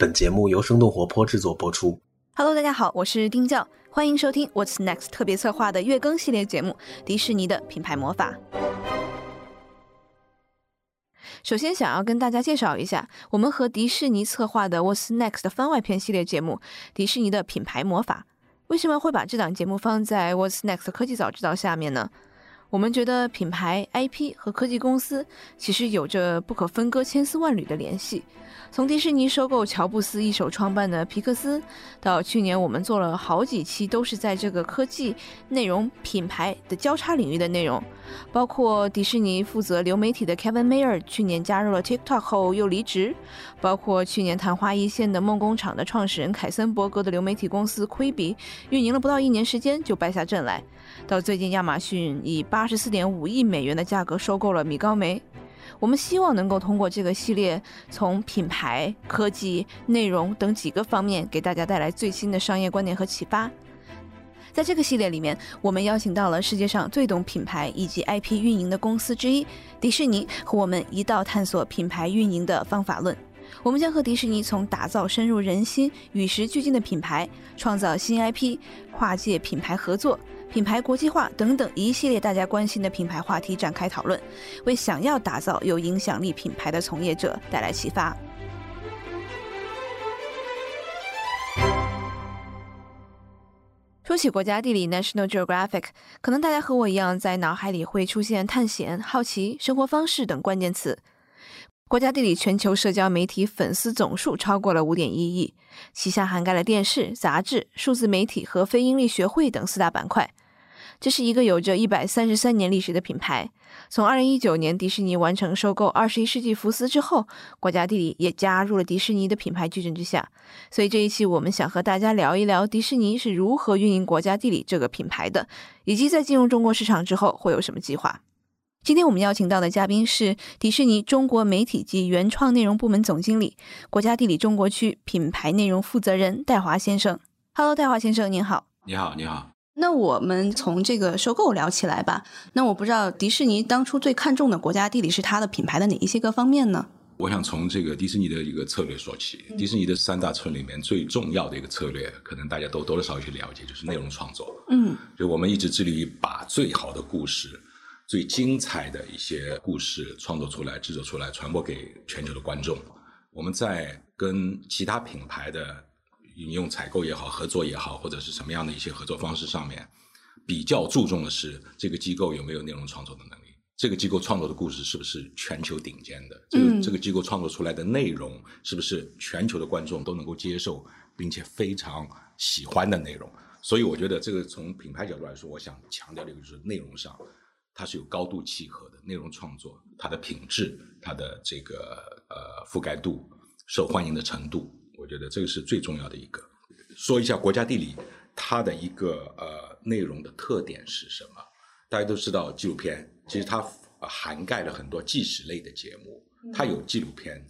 本节目由生动活泼制作播出。Hello，大家好，我是丁教，欢迎收听 What's Next 特别策划的月更系列节目《迪士尼的品牌魔法》。首先，想要跟大家介绍一下，我们和迪士尼策划的 What's Next 的番外篇系列节目《迪士尼的品牌魔法》。为什么会把这档节目放在 What's Next 科技早知道下面呢？我们觉得品牌、IP 和科技公司其实有着不可分割、千丝万缕的联系。从迪士尼收购乔布斯一手创办的皮克斯，到去年我们做了好几期都是在这个科技、内容、品牌的交叉领域的内容，包括迪士尼负责流媒体的 Kevin Mayer 去年加入了 TikTok 后又离职，包括去年昙花一现的梦工厂的创始人凯森伯格的流媒体公司 Quibi，，运营了不到一年时间就败下阵来，到最近亚马逊以八十四点五亿美元的价格收购了米高梅。我们希望能够通过这个系列，从品牌、科技、内容等几个方面，给大家带来最新的商业观点和启发。在这个系列里面，我们邀请到了世界上最懂品牌以及 IP 运营的公司之一——迪士尼，和我们一道探索品牌运营的方法论。我们将和迪士尼从打造深入人心、与时俱进的品牌，创造新 IP、跨界品牌合作。品牌国际化等等一系列大家关心的品牌话题展开讨论，为想要打造有影响力品牌的从业者带来启发。说起国家地理 （National Geographic），可能大家和我一样，在脑海里会出现探险、好奇、生活方式等关键词。国家地理全球社交媒体粉丝总数超过了五点一亿，旗下涵盖了电视、杂志、数字媒体和非营利学会等四大板块。这是一个有着一百三十三年历史的品牌。从二零一九年迪士尼完成收购二十一世纪福斯之后，国家地理也加入了迪士尼的品牌矩阵之下。所以这一期我们想和大家聊一聊迪士尼是如何运营国家地理这个品牌的，以及在进入中国市场之后会有什么计划。今天我们邀请到的嘉宾是迪士尼中国媒体及原创内容部门总经理、国家地理中国区品牌内容负责人戴华先生。Hello，戴华先生，您好。你好，你好。那我们从这个收购聊起来吧。那我不知道迪士尼当初最看重的国家地理是它的品牌的哪一些个方面呢？我想从这个迪士尼的一个策略说起。迪士尼的三大策略里面最重要的一个策略，可能大家都多多少少去了解，就是内容创作。嗯，就我们一直致力于把最好的故事、最精彩的一些故事创作出来、制作出来，传播给全球的观众。我们在跟其他品牌的引用采购也好、合作也好，或者是什么样的一些合作方式上面，比较注重的是这个机构有没有内容创作的能力。这个机构创作的故事是不是全球顶尖的？这个、嗯这个机构创作出来的内容是不是全球的观众都能够接受，并且非常喜欢的内容？所以我觉得这个从品牌角度来说，我想强调的一个就是内容上，它是有高度契合的内容创作，它的品质、它的这个呃覆盖度、受欢迎的程度，我觉得这个是最重要的一个。说一下国家地理它的一个呃内容的特点是什么？大家都知道纪录片，其实它呃涵盖了很多纪实类的节目，它有纪录片，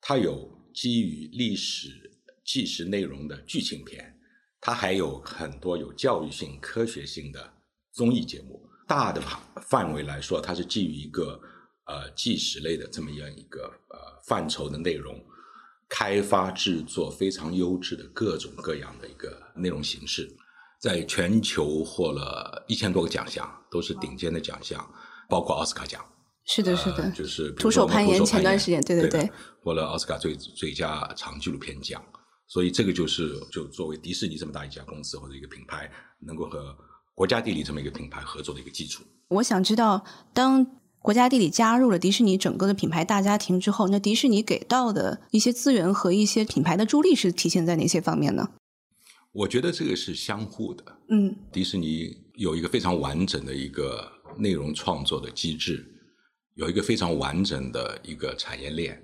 它有基于历史纪实内容的剧情片，它还有很多有教育性、科学性的综艺节目。大的范围来说，它是基于一个呃纪实类的这么样一个呃范畴的内容，开发制作非常优质的各种各样的一个内容形式，在全球获了一千多个奖项，都是顶尖的奖项，包括奥斯卡奖。是的，是的，呃就是徒手攀岩前段时间，对对对对，获了奥斯卡最最佳长纪录片奖。所以这个就是就作为迪士尼这么大一家公司或者一个品牌，能够和国家地理这么一个品牌合作的一个基础。我想知道，当国家地理加入了迪士尼整个的品牌大家庭之后，那迪士尼给到的一些资源和一些品牌的助力是体现在哪些方面呢？我觉得这个是相互的。嗯迪士尼有一个非常完整的一个内容创作的机制，有一个非常完整的一个产业链。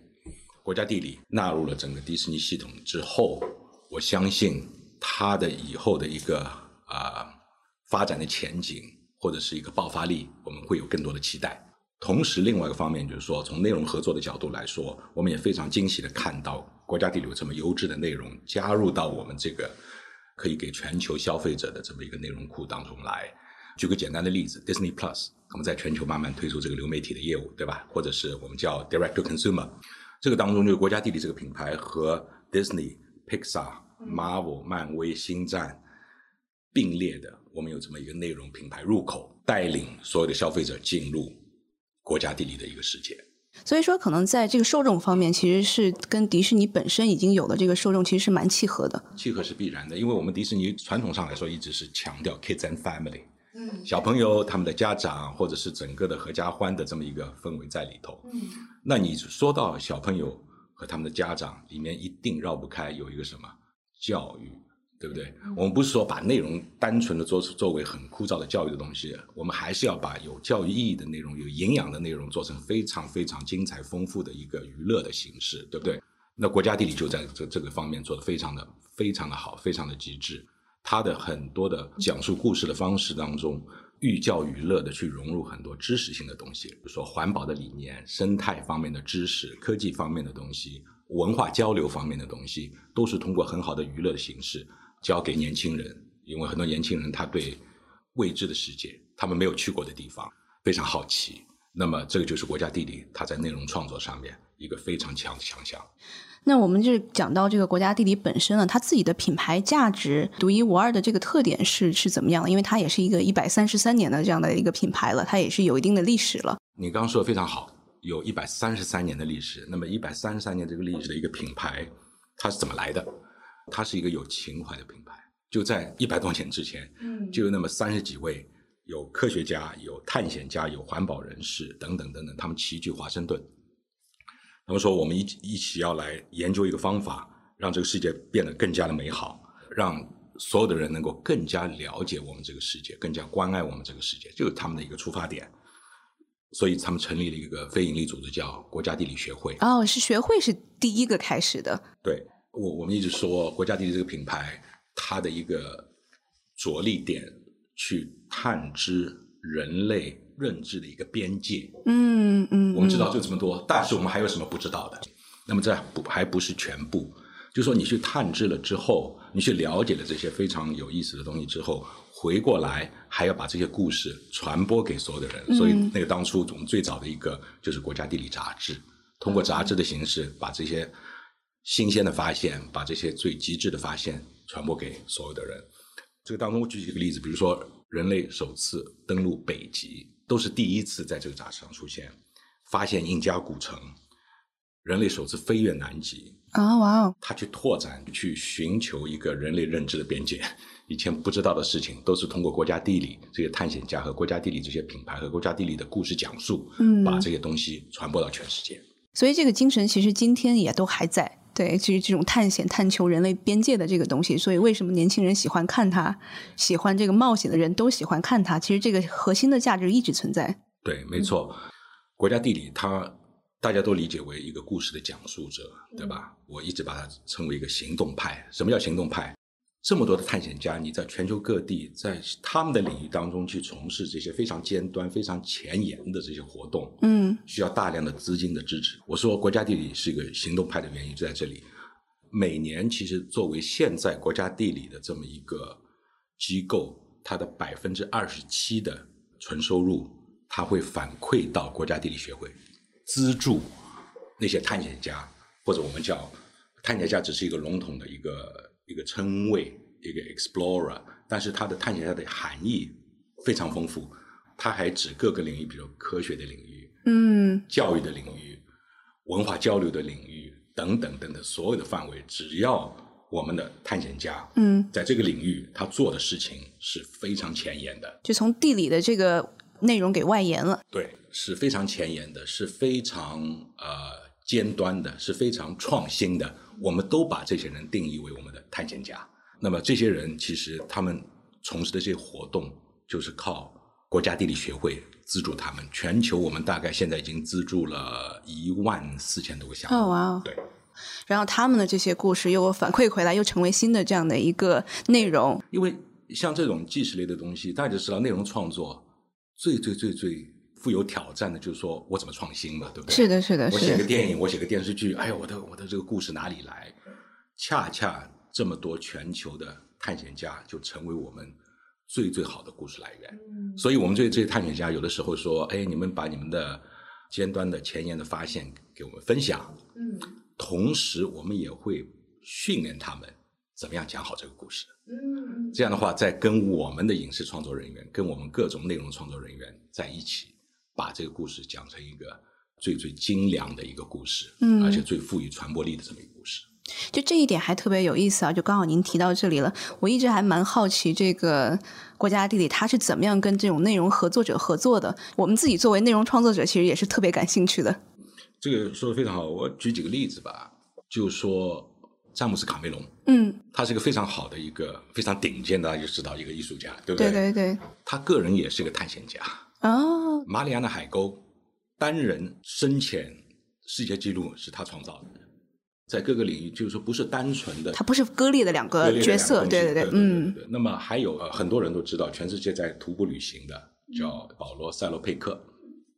国家地理纳入了整个迪士尼系统之后，我相信它的以后的一个啊、发展的前景或者是一个爆发力，我们会有更多的期待。同时，另外一个方面就是说，从内容合作的角度来说，我们也非常惊喜的看到国家地理有这么优质的内容加入到我们这个可以给全球消费者的这么一个内容库当中来。举个简单的例子，Disney Plus，我们在全球慢慢推出这个流媒体的业务，对吧？或者是我们叫 Direct to Consumer，这个当中就是国家地理这个品牌和 Disney、Pixar、Marvel、漫威、星战并列的，我们有这么一个内容品牌入口，带领所有的消费者进入国家地理的一个世界。所以说，可能在这个受众方面，其实是跟迪士尼本身已经有的这个受众其实是蛮契合的。契合是必然的，因为我们迪士尼传统上来说一直是强调 kids and family，嗯，小朋友他们的家长或者是整个的合家欢的这么一个氛围在里头。嗯，那你说到小朋友和他们的家长，里面一定绕不开有一个什么教育。对不对？我们不是说把内容单纯的做作为很枯燥的教育的东西，我们还是要把有教育意义的内容、有营养的内容做成非常非常精彩丰富的一个娱乐的形式，对不对？那国家地理就在这这个方面做的非常的非常的好，非常的极致。它的很多的讲述故事的方式当中，寓教于乐的去融入很多知识性的东西，比如说环保的理念、生态方面的知识、科技方面的东西、文化交流方面的东西，都是通过很好的娱乐的形式。交给年轻人，因为很多年轻人他对未知的世界，他们没有去过的地方非常好奇。那么，这个就是国家地理它在内容创作上面一个非常强的强项。那我们就讲到这个国家地理本身了，它自己的品牌价值独一无二的这个特点是是怎么样的？因为它也是一个一百三十三年的这样的一个品牌了，它也是有一定的历史了。你刚刚说的非常好，有一百三十三年的历史。那么，一百三十三年这个历史的一个品牌，它是怎么来的？它是一个有情怀的品牌，就在一百多年之前，嗯，就有那么三十几位有科学家、有探险家、有环保人士等等等等，他们齐聚华盛顿，他们说我们一一起要来研究一个方法，让这个世界变得更加的美好，让所有的人能够更加了解我们这个世界，更加关爱我们这个世界，就是他们的一个出发点。所以他们成立了一个非营利组织，叫国家地理学会。哦，是学会是第一个开始的。对。我我们一直说国家地理这个品牌，它的一个着力点去探知人类认知的一个边界。嗯嗯。我们知道就这么多，但是我们还有什么不知道的？那么这不还不是全部？就说你去探知了之后，你去了解了这些非常有意思的东西之后，回过来还要把这些故事传播给所有的人。所以那个当初我们最早的一个就是国家地理杂志，通过杂志的形式把这些。新鲜的发现，把这些最极致的发现传播给所有的人。这个当中，我举几个例子，比如说人类首次登陆北极，都是第一次在这个杂志上出现；发现印加古城，人类首次飞越南极。啊，哇哦！他去拓展，去寻求一个人类认知的边界。以前不知道的事情，都是通过国家地理这些探险家和国家地理这些品牌和国家地理的故事讲述，嗯，把这些东西传播到全世界。所以，这个精神其实今天也都还在。对，就是这种探险、探求人类边界的这个东西，所以为什么年轻人喜欢看它，喜欢这个冒险的人都喜欢看它？其实这个核心的价值一直存在。对，没错。国家地理，它大家都理解为一个故事的讲述者，对吧？我一直把它称为一个行动派。什么叫行动派？这么多的探险家，你在全球各地，在他们的领域当中去从事这些非常尖端、非常前沿的这些活动，嗯，需要大量的资金的支持。我说国家地理是一个行动派的原因就在这里。每年其实作为现在国家地理的这么一个机构，它的百分之二十七的纯收入，它会反馈到国家地理学会，资助那些探险家，或者我们叫探险家，只是一个笼统的一个。一个称谓，一个 explorer，但是它的探险家的含义非常丰富，它还指各个领域，比如科学的领域，嗯，教育的领域，文化交流的领域等等等等所有的范围，只要我们的探险家，嗯，在这个领域他做的事情是非常前沿的，就从地理的这个内容给外延了，对，是非常前沿的，是非常呃。尖端的是非常创新的，我们都把这些人定义为我们的探险家。那么这些人其实他们从事的这些活动，就是靠国家地理学会资助他们。全球我们大概现在已经资助了一万四千多个项目。哦哇！对，然后他们的这些故事又反馈回来，又成为新的这样的一个内容。因为像这种纪实类的东西，大家就知道内容创作最最最最。富有挑战的，就是说我怎么创新嘛，对不对？是的，是的。我写个电影，我写个电视剧，哎呀，我的我的这个故事哪里来？恰恰这么多全球的探险家，就成为我们最最好的故事来源。嗯所以，我们这这些探险家有的时候说，哎，你们把你们的尖端的前沿的发现给我们分享。嗯。同时，我们也会训练他们怎么样讲好这个故事。嗯，这样的话，在跟我们的影视创作人员、跟我们各种内容创作人员在一起，把这个故事讲成一个最最精良的一个故事，嗯而且最富于传播力的这么一个故事。就这一点还特别有意思啊！就刚好您提到这里了，我一直还蛮好奇这个国家地理它是怎么样跟这种内容合作者合作的。我们自己作为内容创作者，其实也是特别感兴趣的。这个说的非常好，我举几个例子吧，就说詹姆斯卡梅隆，嗯，他是一个非常好的一个非常顶尖的，大家就知道一个艺术家，对不对对对对。他个人也是个探险家，哦，马里亚纳海沟单人深潜世界纪录是他创造的，在各个领域，就是说不是单纯的他不是割裂的两个角色，对对对，嗯，对。那么还有呃很多人都知道，全世界在徒步旅行的叫保罗·塞洛佩克，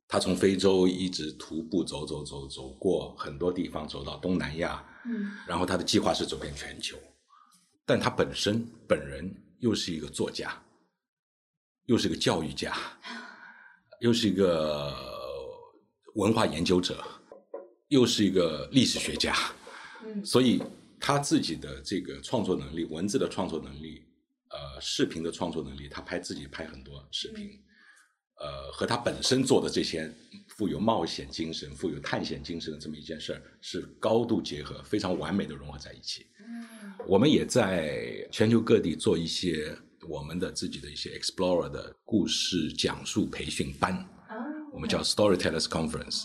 他从非洲一直徒步走走走走过很多地方，走到东南亚，嗯，然后他的计划是走遍全球，但他本身本人又是一个作家，又是个教育家，又是一个文化研究者，又是一个历史学家，嗯。所以他自己的这个创作能力、文字的创作能力、呃，视频的创作能力，他拍自己拍很多视频，呃，和他本身做的这些富有冒险精神、富有探险精神的这么一件事儿，是高度结合、非常完美的融合在一起。我们也在全球各地做一些我们的自己的一些 explorer 的故事讲述培训班，我们叫 Storytellers Conference，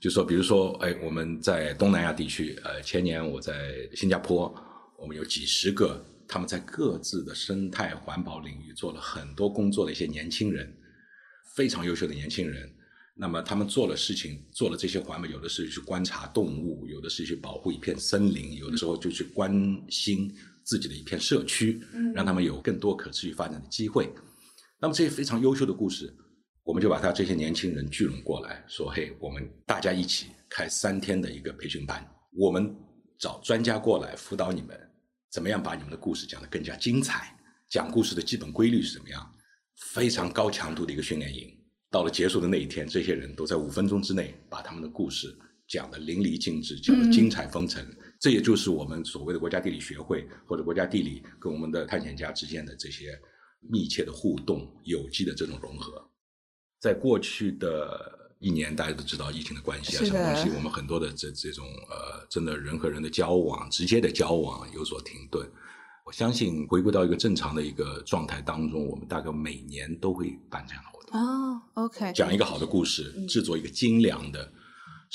就说比如说，哎，我们在东南亚地区，呃，前年我在新加坡，我们有几十个他们在各自的生态环保领域做了很多工作的一些年轻人，非常优秀的年轻人。那么他们做了事情，做了这些环保，有的是去观察动物，有的是去保护一片森林，有的时候就去关心自己的一片社区，让他们有更多可持续发展的机会。那么这些非常优秀的故事，我们就把他这些年轻人聚拢过来，说：“嘿，我们大家一起开三天的一个培训班，我们找专家过来辅导你们，怎么样把你们的故事讲得更加精彩？讲故事的基本规律是怎么样？非常高强度的一个训练营。到了结束的那一天，这些人都在五分钟之内把他们的故事讲的淋漓尽致，讲的精彩纷呈。这也就是我们所谓的国家地理学会或者国家地理跟我们的探险家之间的这些密切的互动、有机的这种融合。在过去的一年，大家都知道疫情的关系啊，什么东西，我们很多的这这种呃，真的人和人的交往、直接的交往有所停顿。我相信回归到一个正常的一个状态当中，我们大概每年都会办这样的活动，哦，OK，讲一个好的故事，制作一个精良的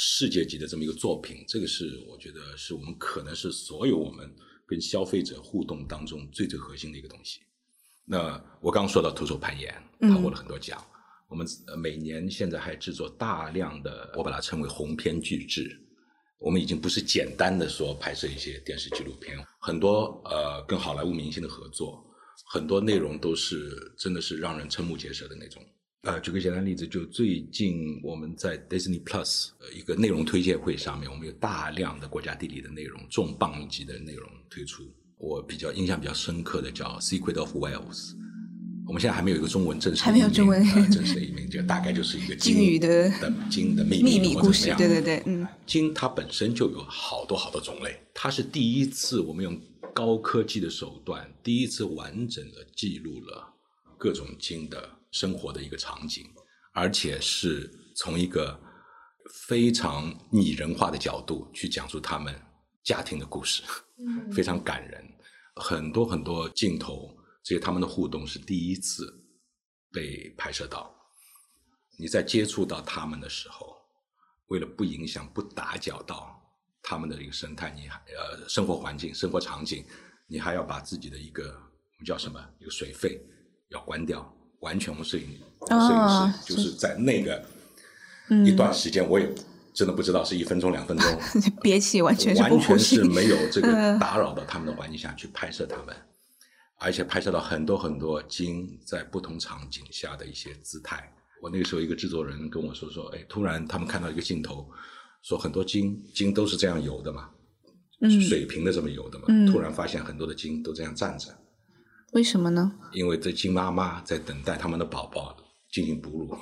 世界级的这么一个作品，这个是我觉得是我们可能是所有我们跟消费者互动当中最最核心的一个东西。那我刚刚说到徒手攀岩，他获了很多奖。我们呃每年现在还制作大量的，我把它称为鸿篇巨制。我们已经不是简单的说拍摄一些电视纪录片，很多呃跟好莱坞明星的合作，很多内容都是真的是让人瞠目结舌的那种。呃，举个简单例子，就最近我们在 Disney Plus 呃一个内容推介会上面，我们有大量的国家地理的内容，重磅级的内容推出。我比较印象比较深刻的叫《Secret of Wales》，我们现在还没有一个中文正式还没有中文呃正式的译名，就大概就是一个鲸鱼的的鲸的秘秘密故事，对对对，嗯，鲸它本身就有好多好多种类，它是第一次我们用高科技的手段，第一次完整的记录了各种鲸的生活的一个场景，而且是从一个非常拟人化的角度去讲述他们家庭的故事，非常感人，很多很多镜头，这些他们的互动是第一次被拍摄到。你在接触到他们的时候，为了不影响、不打搅到他们的一个生态，你还呃生活环境、生活场景，你还要把自己的一个我们叫什么一个水费要关掉，完全我们摄影摄哦影师就是在那个嗯。一段时间，我也真的不知道是一分钟、两分钟，憋气完全是完全是，没有这个嗯 打扰到他们的环境下去拍摄他们，而且拍摄到很多很多鲸在不同场景下的一些姿态。我那个时候一个制作人跟我说说，哎，突然他们看到一个镜头，说很多鲸鲸都是这样游的嘛，嗯。水平的这么游的嘛，嗯突然发现很多的鲸都这样站着，为什么呢？因为这金妈妈在等待他们的宝宝进行哺乳。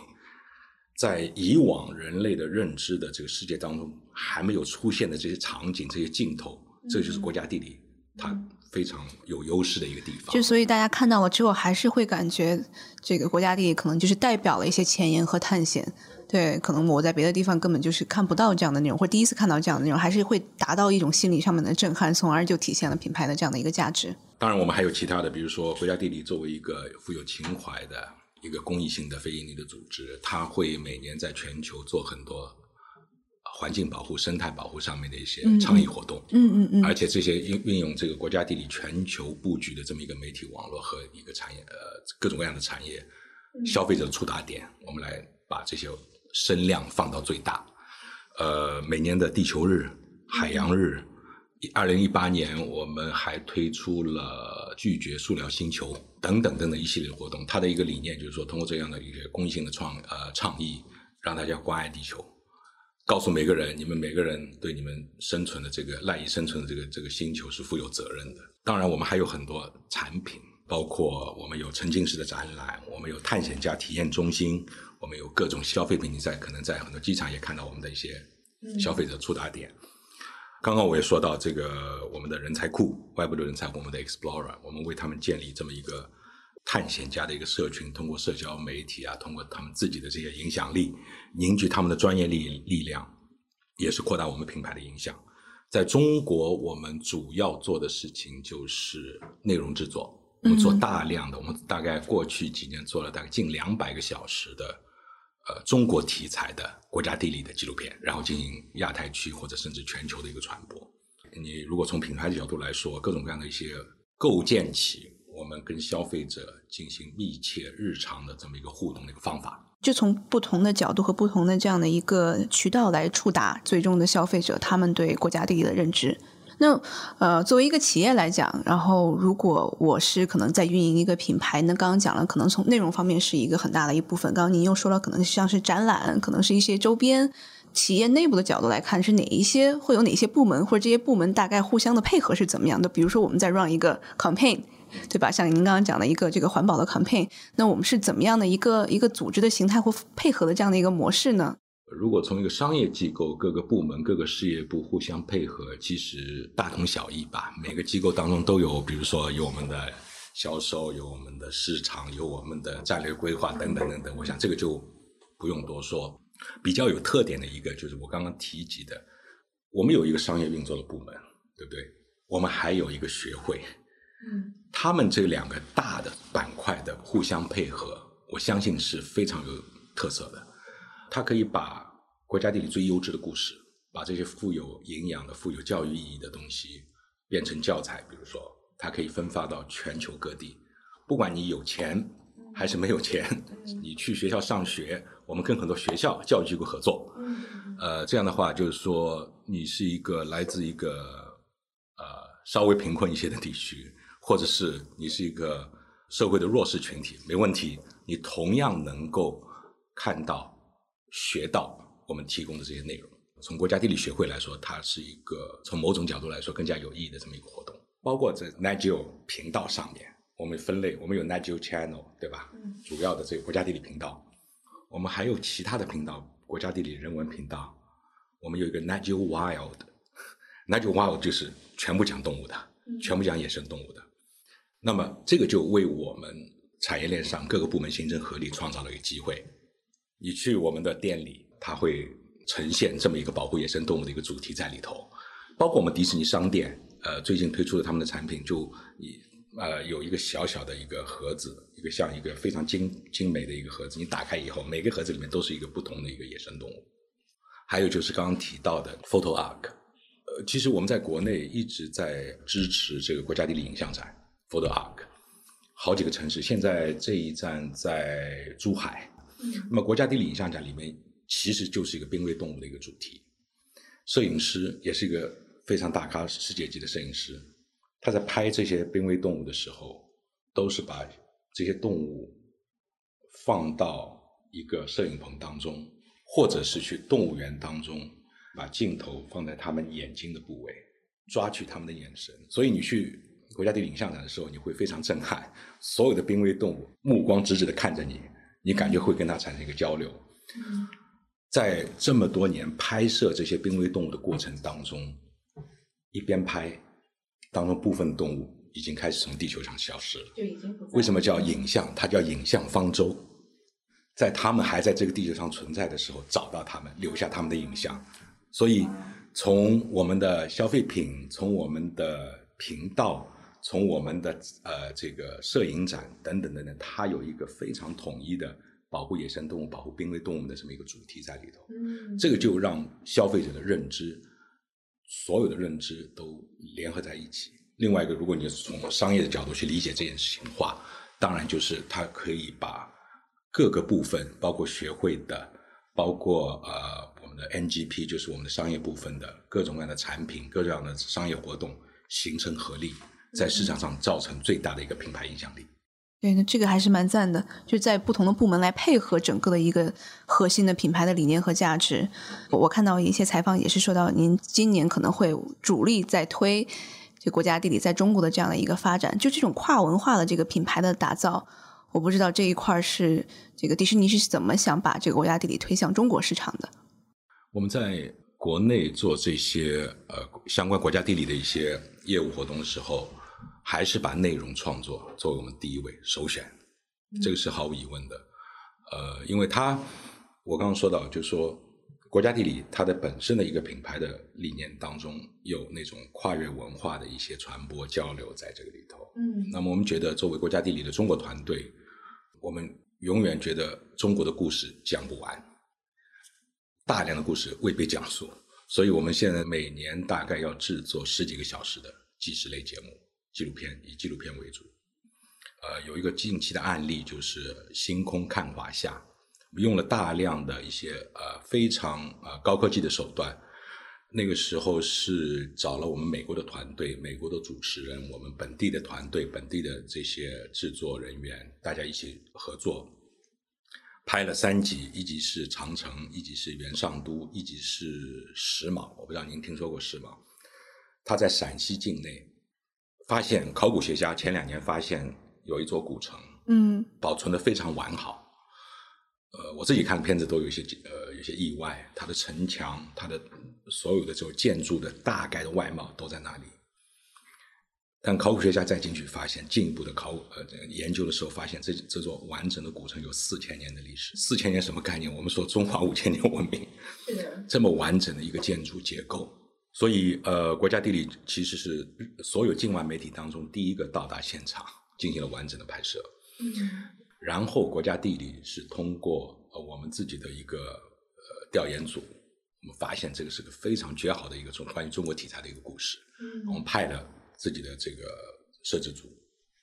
在以往人类的认知的这个世界当中，还没有出现的这些场景、这些镜头，这就是国家地理它非常有优势的一个地方。就所以大家看到了之后，还是会感觉这个国家地理可能就是代表了一些前沿和探险。对，可能我在别的地方根本就是看不到这样的内容，或第一次看到这样的内容，还是会达到一种心理上面的震撼，从而就体现了品牌的这样的一个价值。当然，我们还有其他的，比如说国家地理作为一个富有情怀的一个公益性的非盈利的组织，它会每年在全球做很多环境保护、生态保护上面的一些倡议活动。嗯嗯嗯。而且这些运运用这个国家地理全球布局的这么一个媒体网络和一个产业，呃，各种各样的产业消费者的触达点，我们来把这些。声量放到最大，呃，每年的地球日、海洋日，二零一八年我们还推出了拒绝塑料星球等等等等一系列活动。它的一个理念就是说，通过这样的一个公益性的创呃倡议，让大家关爱地球，告诉每个人，你们每个人对你们生存的这个赖以生存的这个这个星球是负有责任的。当然，我们还有很多产品，包括我们有沉浸式的展览，我们有探险家体验中心。我们有各种消费品，你在可能在很多机场也看到我们的一些消费者触达点。刚刚我也说到这个我们的人才库，外部的人才，我们的 Explorer，我们为他们建立这么一个探险家的一个社群，通过社交媒体啊，通过他们自己的这些影响力，凝聚他们的专业力力量，也是扩大我们品牌的影响。在中国，我们主要做的事情就是内容制作，我们做大量的，我们大概过去几年做了大概近两百个小时的。呃，中国题材的国家地理的纪录片，然后进行亚太区或者甚至全球的一个传播。你如果从品牌的角度来说，各种各样的一些构建起我们跟消费者进行密切日常的这么一个互动的一个方法，就从不同的角度和不同的这样的一个渠道来触达最终的消费者，他们对国家地理的认知。那呃，作为一个企业来讲，然后如果我是可能在运营一个品牌，那刚刚讲了，可能从内容方面是一个很大的一部分。刚刚您又说了，可能像是展览，可能是一些周边。企业内部的角度来看，是哪一些会有哪些部门，或者这些部门大概互相的配合是怎么样的？比如说我们在 run 一个 campaign，对吧？像您刚刚讲的一个这个环保的 campaign，那我们是怎么样的一个一个组织的形态或配合的这样的一个模式呢？如果从一个商业机构，各个部门、各个事业部互相配合，其实大同小异吧。每个机构当中都有，比如说有我们的销售，有我们的市场，有我们的战略规划等等等等。我想这个就不用多说。比较有特点的一个就是我刚刚提及的，我们有一个商业运作的部门，对不对？我们还有一个学会，嗯，他们这两个大的板块的互相配合，我相信是非常有特色的。它可以把国家地理最优质的故事，把这些富有营养的、富有教育意义的东西变成教材。比如说，它可以分发到全球各地，不管你有钱还是没有钱，你去学校上学，我们跟很多学校、教育机构合作。呃，这样的话，就是说，你是一个来自一个呃稍微贫困一些的地区，或者是你是一个社会的弱势群体，没问题，你同样能够看到。学到我们提供的这些内容，从国家地理学会来说，它是一个从某种角度来说更加有意义的这么一个活动。包括在 Nageo 频道上面，我们分类，我们有 Nageo Channel，对吧？主要的这个国家地理频道，我们还有其他的频道，国家地理人文频道，我们有一个 Nageo Wild，Nageo Wild 就是全部讲动物的，全部讲野生动物的。那么这个就为我们产业链上各个部门形成合力，创造了一个机会。你去我们的店里，它会呈现这么一个保护野生动物的一个主题在里头，包括我们迪士尼商店，呃，最近推出的他们的产品，就你呃有一个小小的一个盒子，一个像一个非常精精美的一个盒子，你打开以后，每个盒子里面都是一个不同的一个野生动物。还有就是刚刚提到的 Photo Arc，呃，其实我们在国内一直在支持这个国家地理影像展 Photo Arc，好几个城市，现在这一站在珠海。那么国家地理影像展里面其实就是一个濒危动物的一个主题，摄影师也是一个非常大咖世界级的摄影师，他在拍这些濒危动物的时候，都是把这些动物放到一个摄影棚当中，或者是去动物园当中，把镜头放在他们眼睛的部位，抓取他们的眼神。所以你去国家地理影像展的时候，你会非常震撼，所有的濒危动物目光直直的看着你。你感觉会跟它产生一个交流，在这么多年拍摄这些濒危动物的过程当中，一边拍当中部分动物已经开始从地球上消失了。就已经为什么叫影像？它叫影像方舟，在它们还在这个地球上存在的时候，找到它们，留下它们的影像。所以，从我们的消费品，从我们的频道，从我们的呃这个摄影展等等等等，它有一个非常统一的保护野生动物、保护濒危动物的这么一个主题在里头。嗯这个就让消费者的认知，所有的认知都联合在一起。另外一个，如果你是从商业的角度去理解这件事情的话，当然就是它可以把各个部分，包括学会的，包括呃我们的 NGP，就是我们的商业部分的各种各样的产品、各种各样的商业活动形成合力，在市场上造成最大的一个品牌影响力。对，那这个还是蛮赞的，就在不同的部门来配合整个的一个核心的品牌的理念和价值。我我看到一些采访也是说到，您今年可能会主力在推这国家地理在中国的这样的一个发展，就这种跨文化的这个品牌的打造，我不知道这一块是这个迪士尼是怎么想把这个国家地理推向中国市场的。我们在国内做这些呃相关国家地理的一些业务活动的时候，还是把内容创作作为我们第一位首选，这个是毫无疑问的。呃，因为它我刚刚说到，就是说国家地理它的本身的一个品牌的理念当中，有那种跨越文化的一些传播交流在这个里头。嗯那么我们觉得，作为国家地理的中国团队，我们永远觉得中国的故事讲不完，大量的故事未被讲述，所以我们现在每年大概要制作十几个小时的纪实类节目、纪录片，以纪录片为主。呃，有一个近期的案例就是《星空看华夏》，我们用了大量的一些呃非常呃高科技的手段。那个时候是找了我们美国的团队、美国的主持人、我们本地的团队、本地的这些制作人员，大家一起合作，拍了三集，一集是长城，一集是元上都，一集是石峁。我不知道您听说过石峁？它在陕西境内发现，考古学家前两年发现有一座古城，嗯保存的非常完好。呃，我自己看片子都有一些呃有些意外，它的城墙、它的所有的这种建筑的大概的外貌都在那里。但考古学家再进去发现，进一步的考呃研究的时候，发现这这座完整的古城有四千年的历史。四千年什么概念？我们说中华五千年文明，是的，这么完整的一个建筑结构，所以呃，国家地理其实是所有境外媒体当中第一个到达现场进行了完整的拍摄。嗯然后国家地理是通过呃我们自己的一个呃调研组，我们发现这个是个非常绝好的一个中关于中国题材的一个故事。嗯我们派了自己的这个摄制组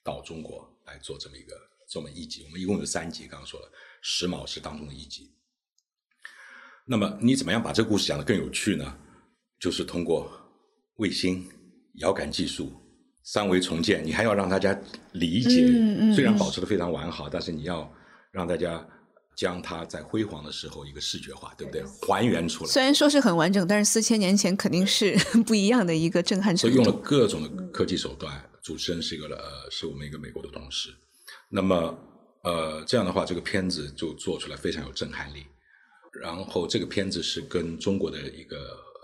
到中国来做这么一个这么一集，我们一共有三集，刚刚说了，石峁是当中的一集。那么你怎么样把这个故事讲得更有趣呢？就是通过卫星、遥感技术、三维重建，你还要让大家理解。嗯嗯虽然保持的非常完好，但是你要让大家将它在辉煌的时候一个视觉化，对不对？还原出来。虽然说是很完整，但是四千年前肯定是 不一样的一个震撼程所以用了。各种的科技手段。主持人是一个呃，是我们一个美国的同事。那么呃，这样的话，这个片子就做出来非常有震撼力。然后这个片子是跟中国的一个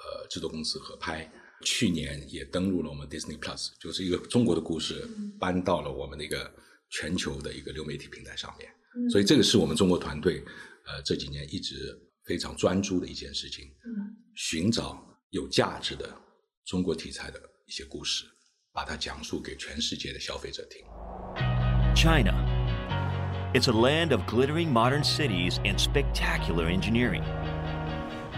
呃制作公司合拍，去年也登陆了我们 Disney Plus，就是一个中国的故事搬到了我们的一个全球的一个流媒体平台上面。所以这个是我们中国团队呃这几年一直非常专注的一件事情，寻找有价值的中国题材的一些故事，把它讲述给全世界的消费者听。China. It's a land of glittering modern cities and spectacular engineering,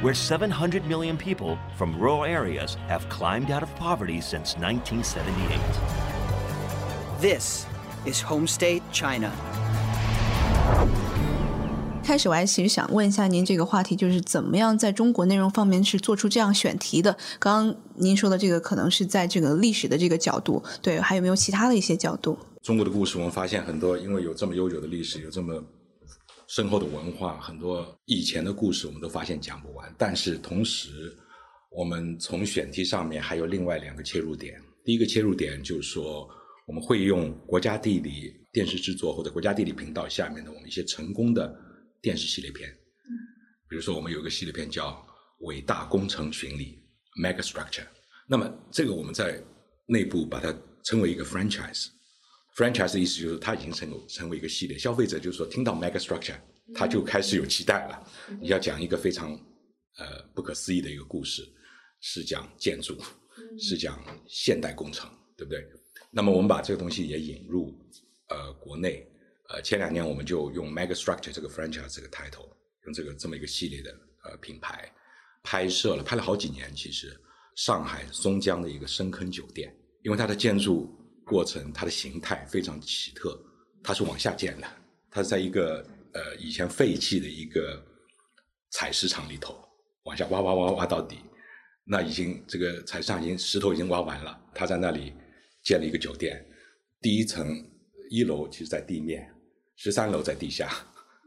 where 700 million people from rural areas have climbed out of poverty since 1978. This is Home State China. 开始我还其实想问一下您这个话题，就是怎么样在中国内容方面是做出这样选题的？刚刚您说的这个可能是在这个历史的这个角度，对，还有没有其他的一些角度？中国的故事，我们发现很多，因为有这么悠久的历史，有这么深厚的文化，很多以前的故事我们都发现讲不完。但是同时，我们从选题上面还有另外两个切入点。第一个切入点就是说，我们会用国家地理电视制作或者国家地理频道下面的我们一些成功的电视系列片，比如说我们有一个系列片叫《伟大工程巡礼》（Mega Structure）。那么这个我们在内部把它称为一个 franchise。Franchise 的意思就是它已经成成为一个系列，消费者就是说听到 mega structure，他就开始有期待了。你要讲一个非常呃不可思议的一个故事，是讲建筑，是讲现代工程，对不对？那么我们把这个东西也引入呃国内，呃前两年我们就用 mega structure 这个 franchise 这个 title，用这个这么一个系列的呃品牌拍摄了，拍了好几年。其实上海松江的一个深坑酒店，因为它的建筑过程，它的形态非常奇特，它是往下建的，它是在一个呃以前废弃的一个采石场里头往下挖挖挖挖到底，那已经这个采石场已经石头已经挖完了，他在那里建了一个酒店，第一层一楼其实在地面，十三楼在地下，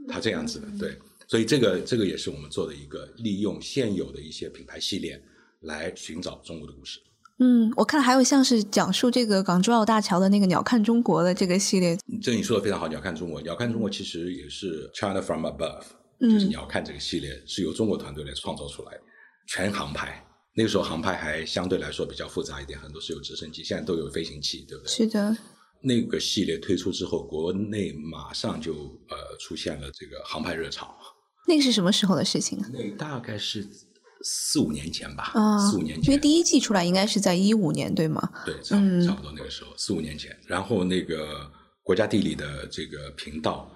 它这样子的对，所以这个这个也是我们做的一个利用现有的一些品牌系列来寻找中国的故事。嗯，我看还有像是讲述这个港珠澳大桥的那个“鸟瞰中国”的这个系列，这你说的非常好，鸟瞰中国，鸟瞰中国其实也是 China from above，就是鸟瞰这个系列是由中国团队来创造出来的，全航拍。那个时候航拍还相对来说比较复杂一点，很多是有直升机，现在都有飞行器，对不对？是的，那个系列推出之后，国内马上就呃出现了这个航拍热潮。那个是什么时候的事情啊？那大概是四五年前吧，啊，四五年前，因为第一季出来应该是在一五年，对吗？对，差不差不多那个时候，四五年前。然后那个国家地理的这个频道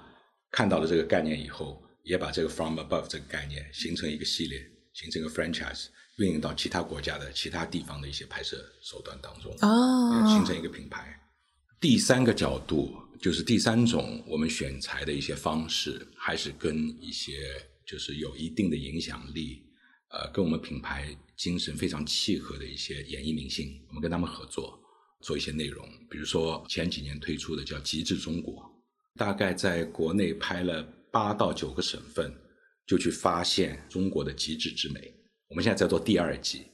看到了这个概念以后，也把这个 from above 这个概念形成一个系列，形成一个 franchise，运营到其他国家的其他地方的一些拍摄手段当中，哦形成一个品牌。第三个角度就是第三种我们选材的一些方式，还是跟一些就是有一定的影响力，呃，跟我们品牌精神非常契合的一些演艺明星，我们跟他们合作做一些内容，比如说前几年推出的叫《极致中国》，大概在国内拍了八到九个省份，就去发现中国的极致之美。我们现在在做第二季，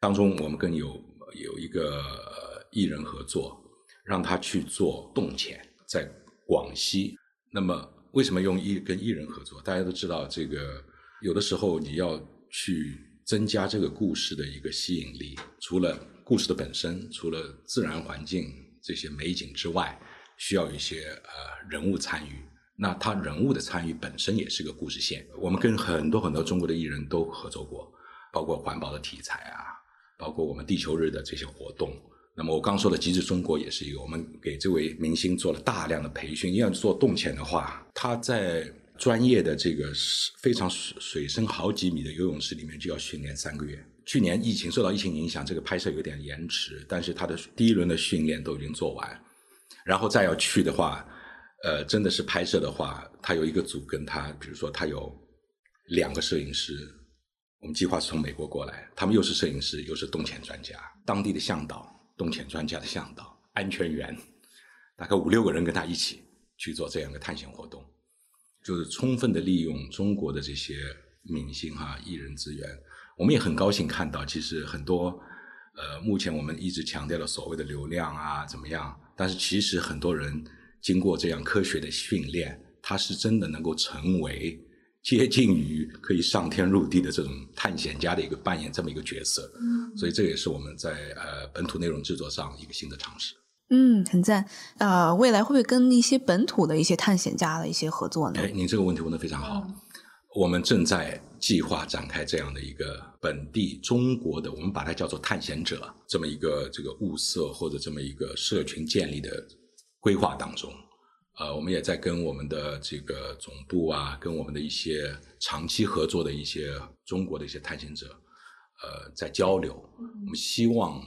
当中我们跟有有一个艺人合作，让他去做洞潜，在广西。那么为什么用艺跟艺人合作？大家都知道，这个有的时候你要去增加这个故事的一个吸引力，除了故事的本身，除了自然环境这些美景之外，需要一些呃人物参与。那他人物的参与本身也是个故事线。我们跟很多很多中国的艺人都合作过，包括环保的题材啊，包括我们地球日的这些活动。那么我刚说的极致中国也是一个，我们给这位明星做了大量的培训。要做动潜的话，他在专业的这个非常水深好几米的游泳池里面就要训练三个月。去年疫情受到疫情影响，这个拍摄有点延迟，但是他的第一轮的训练都已经做完，然后再要去的话，呃，真的是拍摄的话，他有一个组跟他，比如说他有两个摄影师，我们计划是从美国过来，他们又是摄影师，又是洞潜专家，当地的向导，洞潜专家的向导，安全员，大概五六个人跟他一起去做这样的探险活动，就是充分的利用中国的这些明星哈、艺人资源。我们也很高兴看到，其实很多呃，目前我们一直强调的所谓的流量啊怎么样，但是其实很多人经过这样科学的训练，他是真的能够成为接近于可以上天入地的这种探险家的一个扮演这么一个角色。嗯，所以这也是我们在呃本土内容制作上一个新的尝试。嗯，很赞。呃，未来会不会跟一些本土的一些探险家的一些合作呢？哎，您这个问题问的非常好。我们正在计划展开这样的一个本地中国的，我们把它叫做探险者这么一个这个物色或者这么一个社群建立的规划当中。呃，我们也在跟我们的这个总部啊，跟我们的一些长期合作的一些中国的一些探险者，呃，在交流。我们希望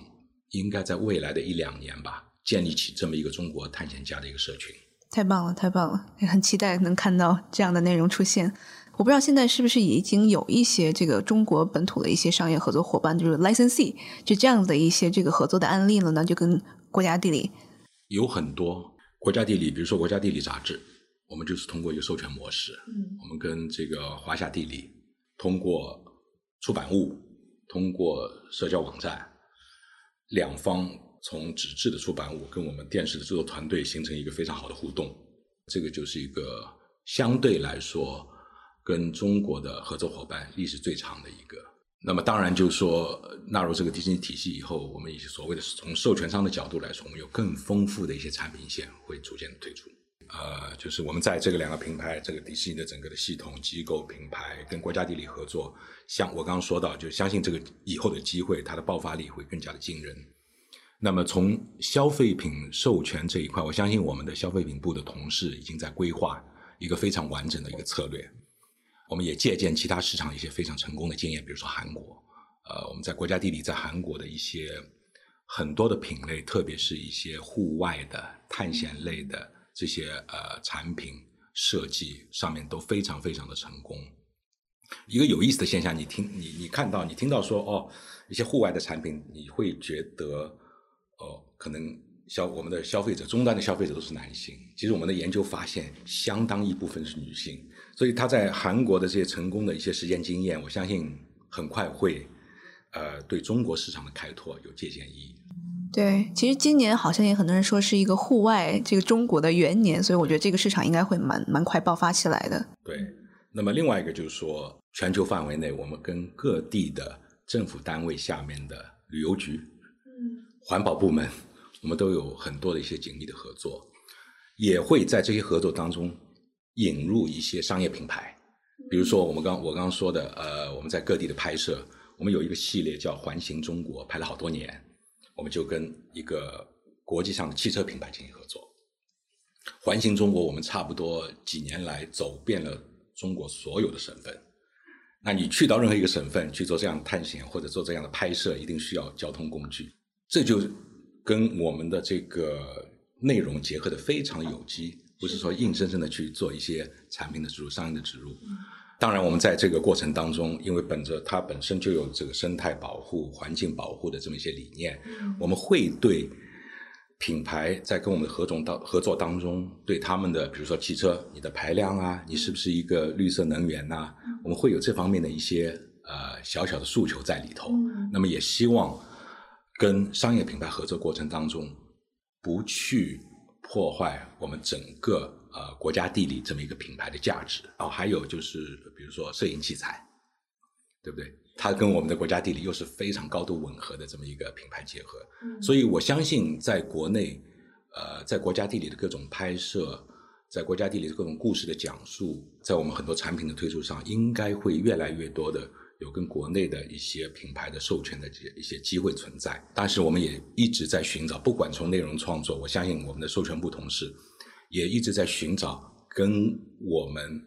应该在未来的一两年吧，建立起这么一个中国探险家的一个社群。太棒了，太棒了！也很期待能看到这样的内容出现。我不知道现在是不是已经有一些这个中国本土的一些商业合作伙伴，就是 licensee，就这样的一些这个合作的案例了呢？就跟国家地理有很多国家地理，比如说国家地理杂志，我们就是通过一个授权模式，嗯我们跟这个华夏地理通过出版物，通过社交网站，两方从纸质的出版物跟我们电视的制作团队形成一个非常好的互动，这个就是一个相对来说跟中国的合作伙伴历史最长的一个那么当然就是说纳入这个迪士尼体系以后，我们一些所谓的从授权商的角度来说，我们有更丰富的一些产品线会逐渐推出。呃，就是我们在这个两个平台，这个迪士尼的整个的系统机构品牌跟国家地理合作，像我刚刚说到，就相信这个以后的机会，它的爆发力会更加的惊人。那么从消费品授权这一块，我相信我们的消费品部的同事已经在规划一个非常完整的一个策略。我们也借鉴其他市场一些非常成功的经验，比如说韩国，呃，我们在国家地理在韩国的一些很多的品类，特别是一些户外的探险类的这些呃产品设计上面都非常非常的成功。一个有意思的现象，你听你你看到你听到说哦，一些户外的产品，你会觉得。哦，可能消我们的消费者终端的消费者都是男性，其实我们的研究发现，相当一部分是女性，所以他在韩国的这些成功的一些实践经验，我相信很快会，呃，对中国市场的开拓有借鉴意义。对，其实今年好像也很多人说是一个户外这个中国的元年，所以我觉得这个市场应该会蛮蛮快爆发起来的。对，那么另外一个就是说，全球范围内，我们跟各地的政府单位下面的旅游局。环保部门，我们都有很多的一些紧密的合作，也会在这些合作当中引入一些商业品牌。比如说，我们刚我刚刚说的，呃，我们在各地的拍摄，我们有一个系列叫“环形中国”，拍了好多年，我们就跟一个国际上的汽车品牌进行合作。环形中国，我们差不多几年来走遍了中国所有的省份。那你去到任何一个省份去做这样的探险或者做这样的拍摄，一定需要交通工具。这就跟我们的这个内容结合的非常有机，不是说硬生生的去做一些产品的植入、商业的植入。当然，我们在这个过程当中，因为本着它本身就有这个生态保护、环境保护的这么一些理念，我们会对品牌在跟我们的合同当合作当中，对他们的比如说汽车，你的排量啊，你是不是一个绿色能源呐？我们会有这方面的一些呃小小的诉求在里头。那么也希望。跟商业品牌合作过程当中，不去破坏我们整个呃国家地理这么一个品牌的价值。哦，还有就是，比如说摄影器材，对不对？它跟我们的国家地理又是非常高度吻合的这么一个品牌结合。所以我相信，在国内，呃，在国家地理的各种拍摄，在国家地理的各种故事的讲述，在我们很多产品的推出上，应该会越来越多的。有跟国内的一些品牌的授权的这一些机会存在，但是我们也一直在寻找，不管从内容创作，我相信我们的授权部同事也一直在寻找跟我们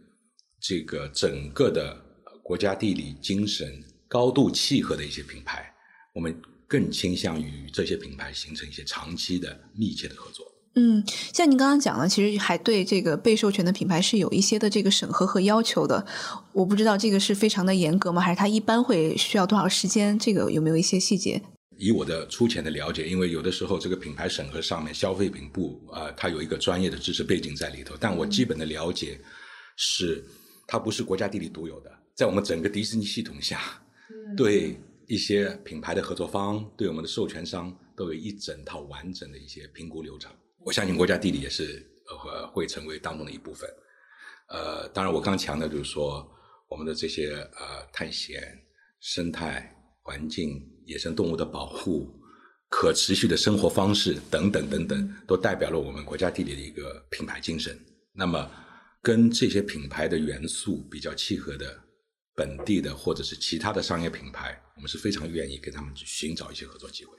这个整个的国家地理精神高度契合的一些品牌，我们更倾向于这些品牌形成一些长期的密切的合作。嗯，像您刚刚讲的，其实还对这个被授权的品牌是有一些的这个审核和要求的。我不知道这个是非常的严格吗？还是它一般会需要多少时间？这个有没有一些细节？以我的粗浅的了解，因为有的时候这个品牌审核上面，消费品部啊，它有一个专业的知识背景在里头。但我基本的了解是，它不是国家地理独有的，在我们整个迪士尼系统下，对一些品牌的合作方，对我们的授权商，都有一整套完整的一些评估流程。我相信国家地理也是呃会成为当中的一部分，呃，当然我刚强调就是说，我们的这些呃探险、生态环境、野生动物的保护、可持续的生活方式等等等等，都代表了我们国家地理的一个品牌精神。那么，跟这些品牌的元素比较契合的本地的或者是其他的商业品牌，我们是非常愿意跟他们去寻找一些合作机会。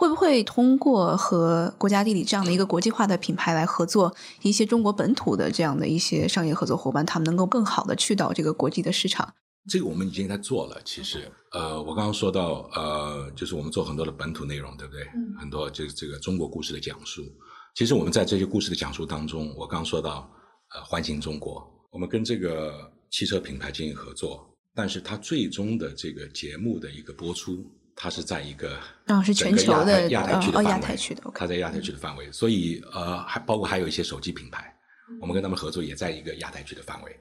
会不会通过和国家地理这样的一个国际化的品牌来合作，一些中国本土的这样的一些商业合作伙伴，他们能够更好的去到这个国际的市场？这个我们已经在做了。其实，呃，我刚刚说到，呃，就是我们做很多的本土内容，对不对？很多这这个中国故事的讲述。其实我们在这些故事的讲述当中，我刚刚说到，呃，环境中国，我们跟这个汽车品牌进行合作，但是它最终的这个节目的一个播出。它是在一个啊，是全球的亚太区的范围，它在亚太区的范围，所以呃，还包括还有一些手机品牌，我们跟他们合作也在一个亚太区的范围。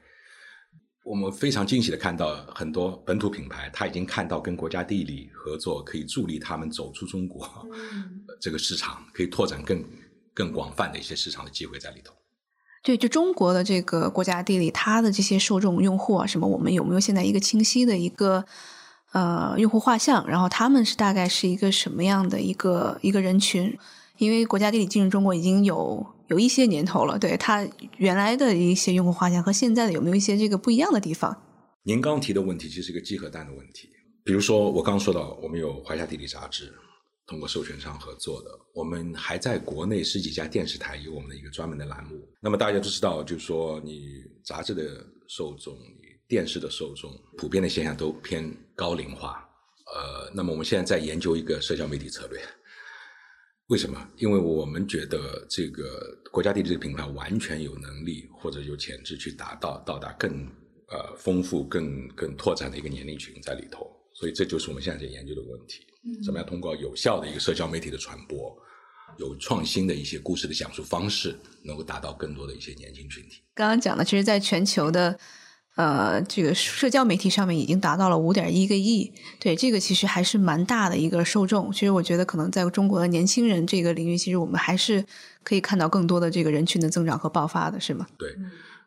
我们非常惊喜的看到很多本土品牌，他已经看到跟国家地理合作可以助力他们走出中国 这个市场，可以拓展更更广泛的一些市场的机会在里头。对，就中国的这个国家地理，它的这些受众用户啊，什么，我们有没有现在一个清晰的一个？呃用户画像，然后他们是大概是一个什么样的一个一个人群？因为国家地理进入中国已经有有一些年头了，对它原来的一些用户画像和现在的有没有一些这个不一样的地方？您刚提的问题其实是一个鸡和蛋的问题。比如说，我刚说到，我们有华夏地理杂志，通过授权商合作的，我们还在国内十几家电视台有我们的一个专门的栏目。那么大家都知道，就是说你杂志的受众，电视的受众，普遍的现象都偏高龄化。呃，那么我们现在在研究一个社交媒体策略。为什么？因为我们觉得这个国家地理这个品牌完全有能力或者有潜质去达到到达更呃丰富、更更拓展的一个年龄群在里头，所以这就是我们现在在研究的问题：怎么样通过有效的一个社交媒体的传播，有创新的一些故事的讲述方式，能够达到更多的一些年轻群体。刚刚讲的，其实在全球的。呃，这个社交媒体上面已经达到了五点一个亿，对这个其实还是蛮大的一个受众。其实我觉得可能在中国的年轻人这个领域，其实我们还是可以看到更多的这个人群的增长和爆发的，是吗？对，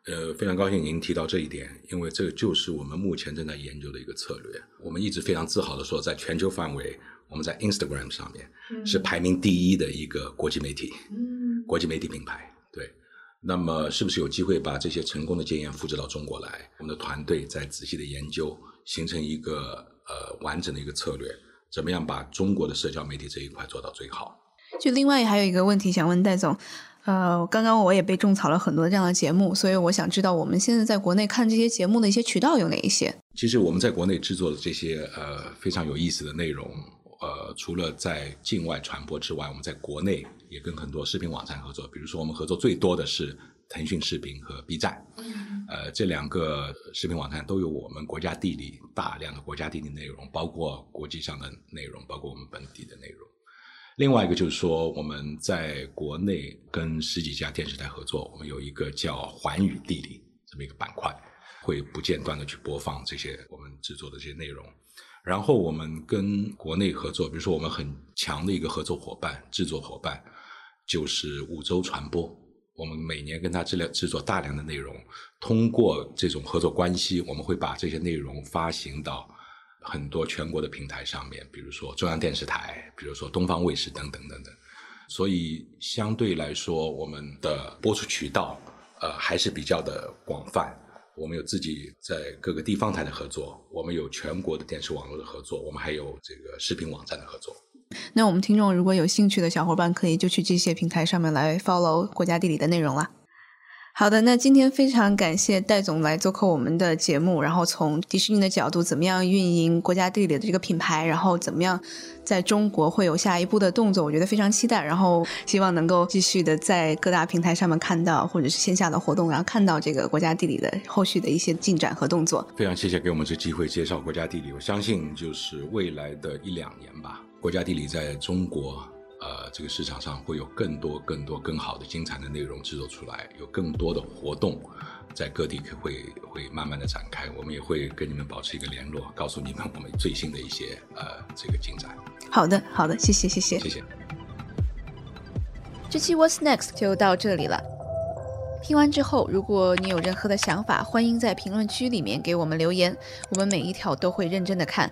呃，非常高兴您提到这一点，因为这就是我们目前正在研究的一个策略。我们一直非常自豪的说，在全球范围，我们在 Instagram 上面是排名第一的一个国际媒体，国际媒体品牌。那么，是不是有机会把这些成功的经验复制到中国来？我们的团队在仔细的研究，形成一个呃完整的一个策略，怎么样把中国的社交媒体这一块做到最好？就另外还有一个问题想问戴总，呃，刚刚我也被种草了很多这样的节目，所以我想知道我们现在在国内看这些节目的一些渠道有哪一些？其实我们在国内制作的这些呃非常有意思的内容。呃，除了在境外传播之外，我们在国内也跟很多视频网站合作。比如说，我们合作最多的是腾讯视频和 B 站。呃，这两个视频网站都有我们国家地理大量的国家地理内容，包括国际上的内容，包括我们本地的内容。另外一个就是说，我们在国内跟十几家电视台合作，我们有一个叫环宇地理这么一个板块，会不间断的去播放这些我们制作的这些内容。然后我们跟国内合作，比如说我们很强的一个合作伙伴、制作伙伴，就是五洲传播。我们每年跟他制制作大量的内容，通过这种合作关系，我们会把这些内容发行到很多全国的平台上面，比如说中央电视台，比如说东方卫视等等等等。所以相对来说，我们的播出渠道呃还是比较的广泛。我们有自己在各个地方台的合作，我们有全国的电视网络的合作，我们还有这个视频网站的合作。那我们听众如果有兴趣的小伙伴，可以就去这些平台上面来 follow 国家地理的内容啦。好的，那今天非常感谢戴总来做客我们的节目，然后从迪士尼的角度，怎么样运营国家地理的这个品牌，然后怎么样在中国会有下一步的动作，我觉得非常期待，然后希望能够继续的在各大平台上面看到，或者是线下的活动，然后看到这个国家地理的后续的一些进展和动作。非常谢谢给我们这机会介绍国家地理，我相信就是未来的一两年吧，国家地理在中国。呃，这个市场上会有更多、更多、更好的精彩的内容制作出来，有更多的活动在各地会会慢慢的展开。我们也会跟你们保持一个联络，告诉你们我们最新的一些呃这个进展。好的，好的，谢谢，谢谢，谢谢。这期 What's Next 就到这里了。听完之后，如果你有任何的想法，欢迎在评论区里面给我们留言，我们每一条都会认真的看。